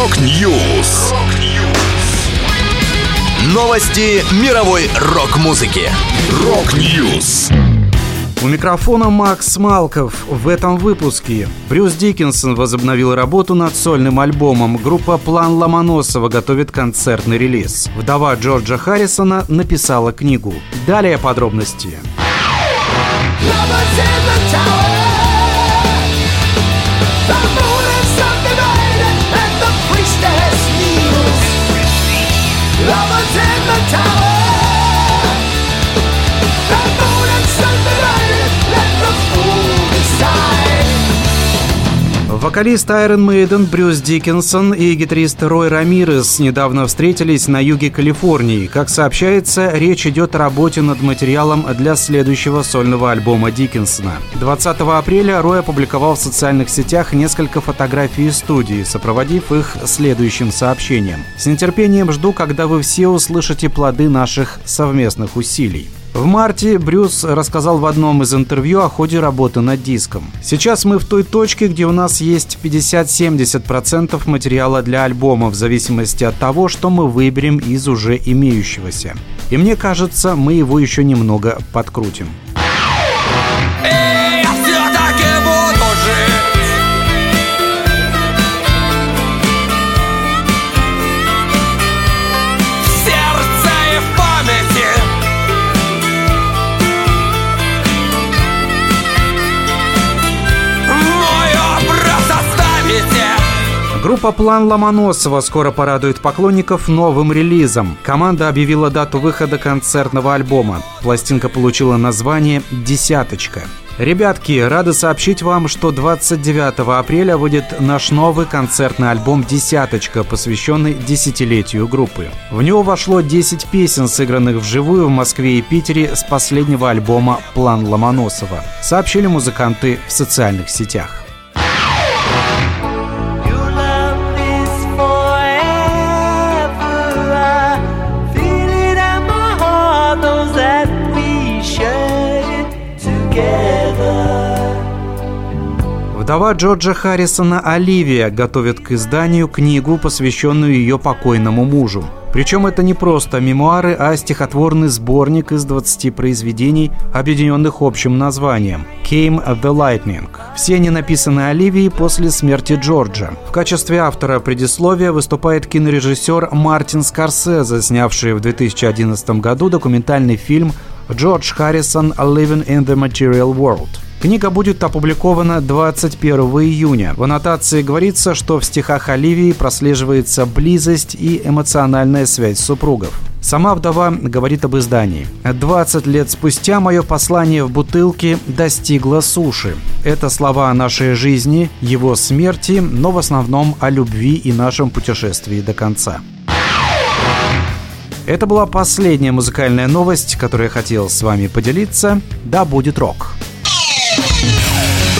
Rock News. Новости мировой рок-музыки. Rock News. У микрофона Макс Малков. В этом выпуске Брюс Дикинсон возобновил работу над сольным альбомом. Группа «План Ломоносова» готовит концертный релиз. Вдова Джорджа Харрисона написала книгу. Далее подробности. Lovers in the tower the tower. Вокалист Iron Maiden Брюс Диккенсон и гитарист Рой Рамирес недавно встретились на юге Калифорнии. Как сообщается, речь идет о работе над материалом для следующего сольного альбома Диккенсона. 20 апреля Рой опубликовал в социальных сетях несколько фотографий из студии, сопроводив их следующим сообщением. «С нетерпением жду, когда вы все услышите плоды наших совместных усилий». В марте Брюс рассказал в одном из интервью о ходе работы над диском. Сейчас мы в той точке, где у нас есть 50-70% материала для альбома, в зависимости от того, что мы выберем из уже имеющегося. И мне кажется, мы его еще немного подкрутим. Группа «План Ломоносова» скоро порадует поклонников новым релизом. Команда объявила дату выхода концертного альбома. Пластинка получила название «Десяточка». Ребятки, рады сообщить вам, что 29 апреля выйдет наш новый концертный альбом «Десяточка», посвященный десятилетию группы. В него вошло 10 песен, сыгранных вживую в Москве и Питере с последнего альбома «План Ломоносова», сообщили музыканты в социальных сетях. Вдова Джорджа Харрисона Оливия готовит к изданию книгу, посвященную ее покойному мужу. Причем это не просто мемуары, а стихотворный сборник из 20 произведений, объединенных общим названием «Came the Lightning». Все они написаны Оливией после смерти Джорджа. В качестве автора предисловия выступает кинорежиссер Мартин Скорсезе, снявший в 2011 году документальный фильм «Джордж Харрисон Living in the Material World». Книга будет опубликована 21 июня. В аннотации говорится, что в стихах Оливии прослеживается близость и эмоциональная связь супругов. Сама вдова говорит об издании. 20 лет спустя мое послание в бутылке достигло суши. Это слова о нашей жизни, его смерти, но в основном о любви и нашем путешествии до конца. Это была последняя музыкальная новость, которую я хотел с вами поделиться. Да будет рок!